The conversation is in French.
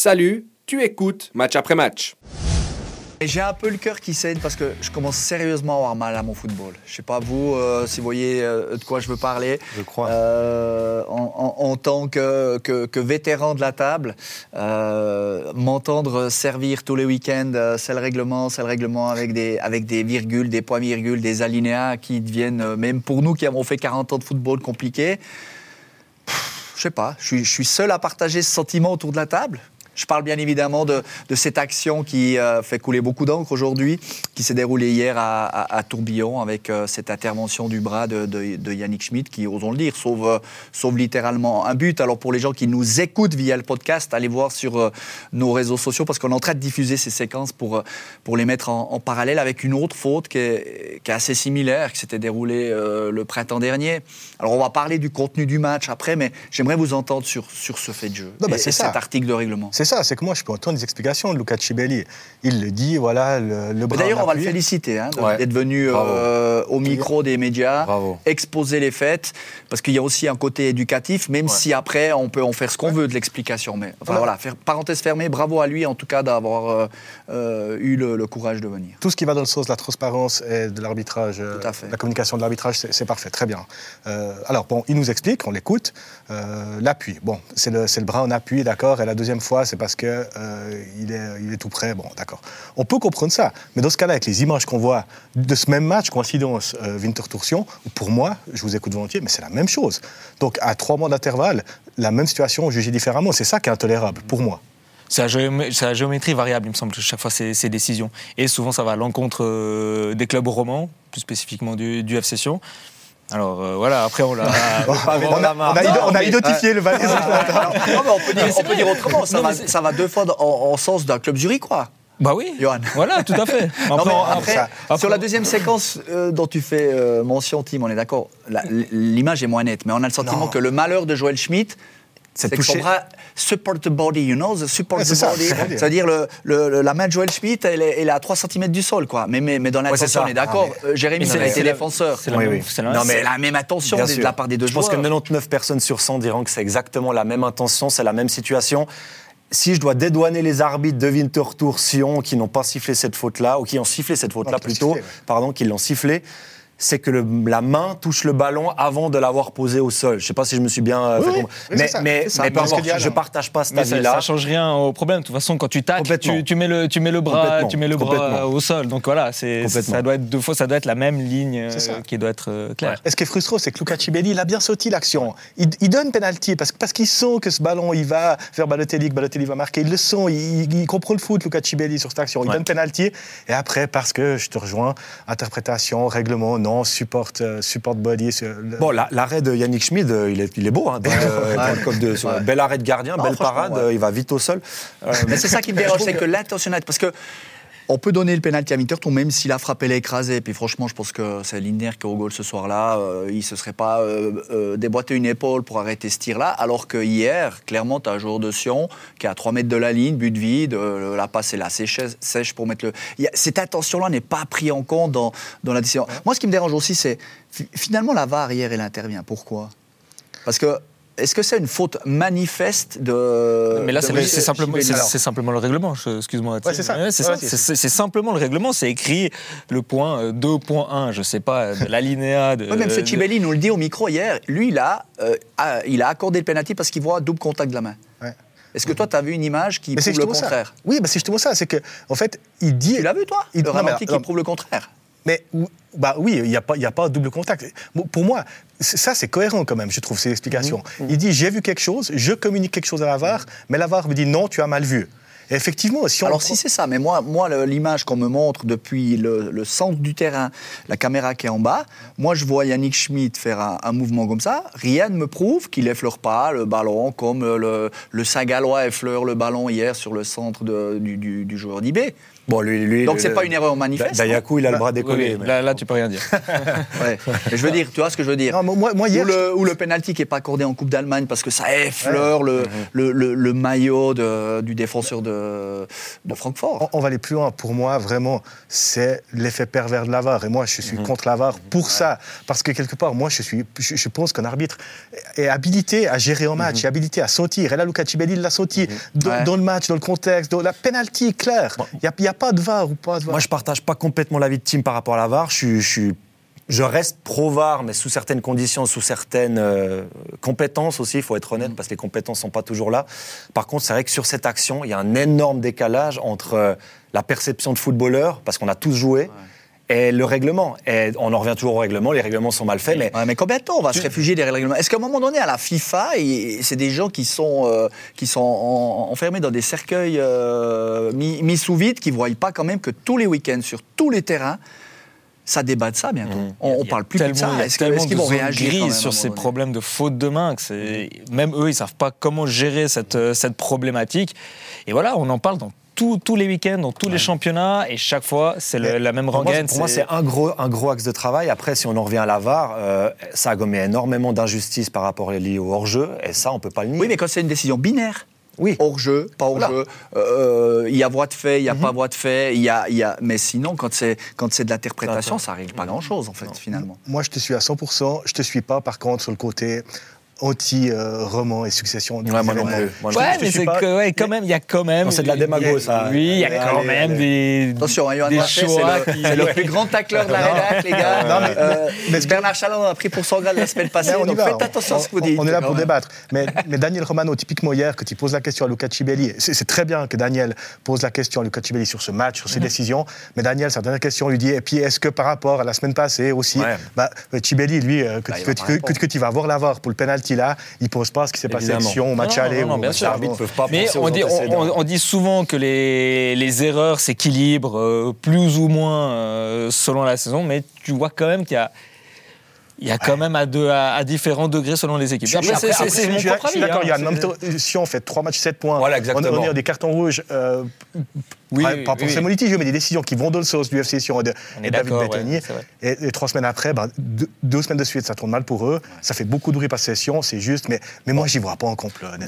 Salut, tu écoutes match après match. Et j'ai un peu le cœur qui saigne parce que je commence sérieusement à avoir mal à mon football. Je sais pas vous euh, si vous voyez euh, de quoi je veux parler. Je crois. Euh, en, en- en tant que, que- que vétéran de la table, euh, m'entendre servir tous les week-ends, euh, c'est le règlement, c'est le règlement avec des, avec des virgules, des points-virgules, des alinéas qui deviennent, euh, même pour nous qui avons fait 40 ans de football compliqué, pff, je sais pas, je suis, je suis seul à partager ce sentiment autour de la table. Je parle bien évidemment de, de cette action qui euh, fait couler beaucoup d'encre aujourd'hui, qui s'est déroulée hier à, à- à Tourbillon avec euh, cette intervention du bras de, de- de Yannick Schmidt qui, osons le dire, sauve, euh, sauve littéralement un but. Alors pour les gens qui nous écoutent via le podcast, allez voir sur nos réseaux sociaux parce qu'on est en train de diffuser ces séquences pour, pour les mettre en, en parallèle avec une autre faute qui est, qui est assez similaire, qui s'était déroulée le printemps dernier. Alors on va parler du contenu du match après, mais j'aimerais vous entendre sur, sur ce fait de jeu Non, bah, et- et cet article de règlement. C'est ça, c'est que moi, je peux entendre des explications de Luca Cibelli. Il le dit, voilà, le, le bras D'ailleurs, on va le féliciter hein, Ouais. d'être venu euh, au micro des médias, Bravo. exposer les faits, parce qu'il y a aussi un côté éducatif, même Ouais. si après, on peut en faire ce qu'on veut de l'explication. Mais enfin, voilà, faire, parenthèse fermée, bravo à lui en tout cas d'avoir euh, euh, eu le, le courage de venir. Tout ce qui va dans le sens de la transparence et de l'arbitrage, la communication de l'arbitrage, c'est c'est parfait, très bien. Euh, alors, bon, il nous explique, on l'écoute. Euh, L'appui, bon, c'est le, c'est le bras en appui, d'accord, et la deuxième fois, c'est parce qu'il il est, tout près, bon, d'accord. On peut comprendre ça, mais dans ce cas-là, avec les images qu'on voit de ce même match, coïncidence, euh, Winter-Torsion, pour moi, je vous écoute volontiers, mais c'est la même chose. Donc, à trois mois d'intervalle, la même situation jugée différemment, c'est ça qui est intolérable, pour moi. C'est la, géométrie variable, il me semble, chaque fois, ces, ces décisions. Et souvent, ça va à l'encontre euh, des clubs romans, plus spécifiquement du, du FC. Alors euh, voilà, après, on l'a. on, a, on a ide- on a identifié le Valais. Non, mais on peut dire, on peut dire autrement, ça, Non, va, ça va deux fois en, en sens d'un club zurichois. bah oui, Johan. voilà, tout à fait. Non, mais on- après, sur la deuxième séquence euh, dont tu fais euh, mention, Tim, on est d'accord, l'image est moins nette, mais on a le sentiment Non. que le malheur de Joël Schmidt, c'est que son bras support the body, you know, the support Ouais, the ça, body. C'est-à-dire le, le- le- la main de Joël Schmidt, elle est, elle est à 3 cm du sol, quoi. Mais, mais, mais dans l'intention, ça. on est d'accord. Ah, Euh, Jérémy, c'est été défenseur. c'est la, Oui, oui. la Non, mais- la même attention de, la part des deux Je pense joueurs. que 99 personnes sur 100 diront que c'est exactement la même intention, c'est la même situation. Si je dois dédouaner les arbitres de Winter Tour Sion qui n'ont pas sifflé cette faute-là, ou qui ont sifflé cette faute-là plutôt, sifflé, ouais. pardon, qui l'ont sifflé, c'est que le- la main touche le ballon avant de l'avoir posé au sol. Je ne sais pas si je me suis bien euh, Oui, fait oui, comprendre. oui, mais ça, mais, ça. je ne partage pas cet ça, avis-là. ça change rien au problème. De toute façon, quand tu tacles, tu, tu mets le, tu mets le bras, tu mets le bras Complètement. au sol. Donc voilà, ça doit être deux fois, ça doit être la même ligne euh, qui doit être euh, claire. Et ce qui est frustrant, c'est que Luca Cibelli, il a bien sauté l'action. Il, il donne penalty parce, parce qu'ils sent que ce ballon, il va vers Balotelli, que Balotelli va marquer. Ils le sont, il, il- il comprend le foot, Luca Cibelli, sur cette action. Il Ouais. donne penalty. Et après, parce que je te rejoins, interprétation, règlement, non, support, euh, support body. Bon, la- l'arrêt de Yannick Schmid, euh, il, est, il est beau. Hein, dans le- dans le code de- sur- Ouais. Bel arrêt de gardien, Non, belle parade, ouais. euh, il va vite au sol. Euh, Mais c'est ça qui me dérange, c'est que l'intentionnalité. Parce que. On peut donner le pénalty à Winterthur, même s'il a frappé l'écrasé. Puis franchement, je pense que c'est Lindner qui est au goal ce soir-là. Euh, il ne se serait pas euh, euh, déboîté une épaule pour arrêter ce tir-là. Alors que hier, clairement, tu as un joueur de Sion qui est à 3 mètres de la ligne, but vide. la passe est là, sèche, sèche pour mettre le. A- cette intention-là n'est pas prise en compte dans, dans la décision. Moi, ce qui me dérange aussi, c'est fi- finalement la VAR hier, elle intervient. Pourquoi? Parce que. Est-ce que c'est une faute manifeste de. Mais là, c'est, simplement, c'est, Chibelli c'est simplement le règlement. je- Excuse-moi. Ouais, c'est ça. c'est, Ouais, ça. c'est- C'est- c'est- c'est simplement le règlement. C'est écrit le point euh, 2.1, je sais pas, de l'alinéa. De, Oui, même M. de- Chibelli nous le dit au micro hier. Lui, il a, euh, a- il a accordé le penalty parce qu'il voit double contact de la main. Ouais. Est-ce que toi, tu as vu une image qui Mais prouve le contraire ça. Oui, mais c'est justement ça. C'est que, en fait, il dit. Tu l'as vu, toi? Il- Le non, mais ralenti alors, qui prouve le contraire. Mais bah oui, il n'y a, pas- il y a pas de double contact. Pour moi, ça c'est cohérent quand même, je trouve, ces explications. Mhm. Il dit j'ai vu quelque chose, je communique quelque chose à la VAR, mais la VAR me dit non, tu as mal vu. Effectivement, si on Alors, prend- si c'est ça, mais moi, moi l'image qu'on me montre depuis le, le centre du terrain, la caméra qui est en bas, moi, je vois Yannick Schmidt faire un, un mouvement comme ça. Rien ne me prouve qu'il effleure pas le ballon comme le, le Saint-Gallois effleure le ballon hier sur le centre de- du, du- du joueur d'IB. Bon, lui, lui, Donc, c'est pas une erreur manifeste. Dayaku, il a le bras décollé. oui, mais- là, là, tu peux rien dire. Ouais. Mais je veux dire, tu vois ce que je veux dire Non, mais moi, moi, hier, ou, le, ou le penalty qui n'est pas accordé en Coupe d'Allemagne parce que ça effleure le, le, le- le maillot de- du défenseur de, de, de Francfort. On, on va aller plus loin. Pour moi, vraiment, c'est l'effet pervers de l'avare. Et moi, je suis contre l'avare pour ça. Parce que quelque part, moi, je, suis, je, je pense qu'un arbitre est habilité à gérer un match, est habilité à sauter. Et là, Luca Cibelli l'a sauté dans, Ouais. dans le match, dans le contexte, dans la penalty claire. Il n'y a, a pas de VAR ou pas de VAR. Moi, je partage pas complètement l'avis de Tim par rapport à la VAR. Je, suis- je, suis- je reste pro-VAR, mais sous certaines conditions, sous certaines euh, compétences aussi, il faut être honnête, parce que les compétences sont pas toujours là. Par contre, c'est vrai que sur cette action, il y a un énorme décalage entre euh, la perception de footballeur, parce qu'on a tous joué, et le règlement. Et on en revient toujours au règlement, les règlements sont mal faits, mais Ouais, mais combien de temps on va se réfugier derrière les règlements Est-ce qu'à un moment donné, à la FIFA, c'est des gens qui sont, euh, qui sont en- enfermés dans des cercueils euh, mis, mis sous vide, qui ne voient pas quand même que tous les week-ends, sur tous les terrains, ça débat de ça bientôt. On, on a parle plus de tellement- ça. Est-ce qu'ils de vont zones réagir quand même, sur ces problèmes de faute de main que même eux ils savent pas comment gérer cette euh, cette problématique et voilà on en parle dans tous tous les week-ends dans tous les championnats et chaque fois c'est la même rengaine pour moi, c'est un gros, un gros axe de travail. Après, si on en revient à la VAR, euh, ça a gommé énormément d'injustices par rapport liées au hors-jeu, et ça, on peut pas le nier. Oui, mais quand c'est une décision binaire, Oui. hors-jeu, pas Voilà. hors-jeu, euh, il y a voie de fait, il n'y a pas voie de fait, il y a, il y a... mais sinon, quand c'est, quand c'est de l'interprétation, ça ne règle pas grand-chose, en fait, finalement. Moi, je te suis à 100%. Je te suis pas, par contre, sur le côté anti-roman et succession. Ouais, moi non plus. Moi, ouais mais suis c'est pas- que ouais, quand même il y a quand même c'est de la démago, ça. oui il y a quand allez, même allez. des Attention, hein, Johan des Marchais, c'est choix le, qui- le plus grand tacleur de la rédac, les gars. Non, mais- Euh, mais- Bernard Chalon a pris pour son grade la semaine passée, Mais on y donc va. faites attention à ce que vous dites. On est là quand pour débattre. Mais, mais Daniel Romano, typiquement hier, que tu poses la question à Luca Cibelli, c'est très bien que Daniel pose la question à Luca Cibelli sur ce match, sur ses décisions. Mais Daniel, sa dernière question lui dit et puis est-ce que par rapport à la semaine passée aussi, bah, Cibelli, lui, euh, que, Bah, il que tu vas voir l'avoir pour le penalty là, il pose pas ce qui s'est passé au match Non, non, aller. non, non, ou- peuvent pas Mais on dit, on, on- on dit souvent que les, les erreurs s'équilibrent euh, plus ou moins euh, selon la saison, mais tu vois quand même qu'il y a, il y a quand même à, deux, à, à différents degrés selon les équipes. Je suis- Après, après, c'est mon propre avis. d'accord, hein. même temps, si on fait 3 matchs, 7 points, Voilà, on, exactement. on a des cartons rouges, euh, Oui, pas, oui, forcément litigieux, mais des décisions qui vont dans le sens du FC Sion et de On et David Bettany. ouais, et, et trois semaines après, ben, deux, deux semaines de suite, ça tourne mal pour eux. Ça fait beaucoup de bruit par session, c'est juste, mais, mais moi, j'y vois pas en complot, honnêtement.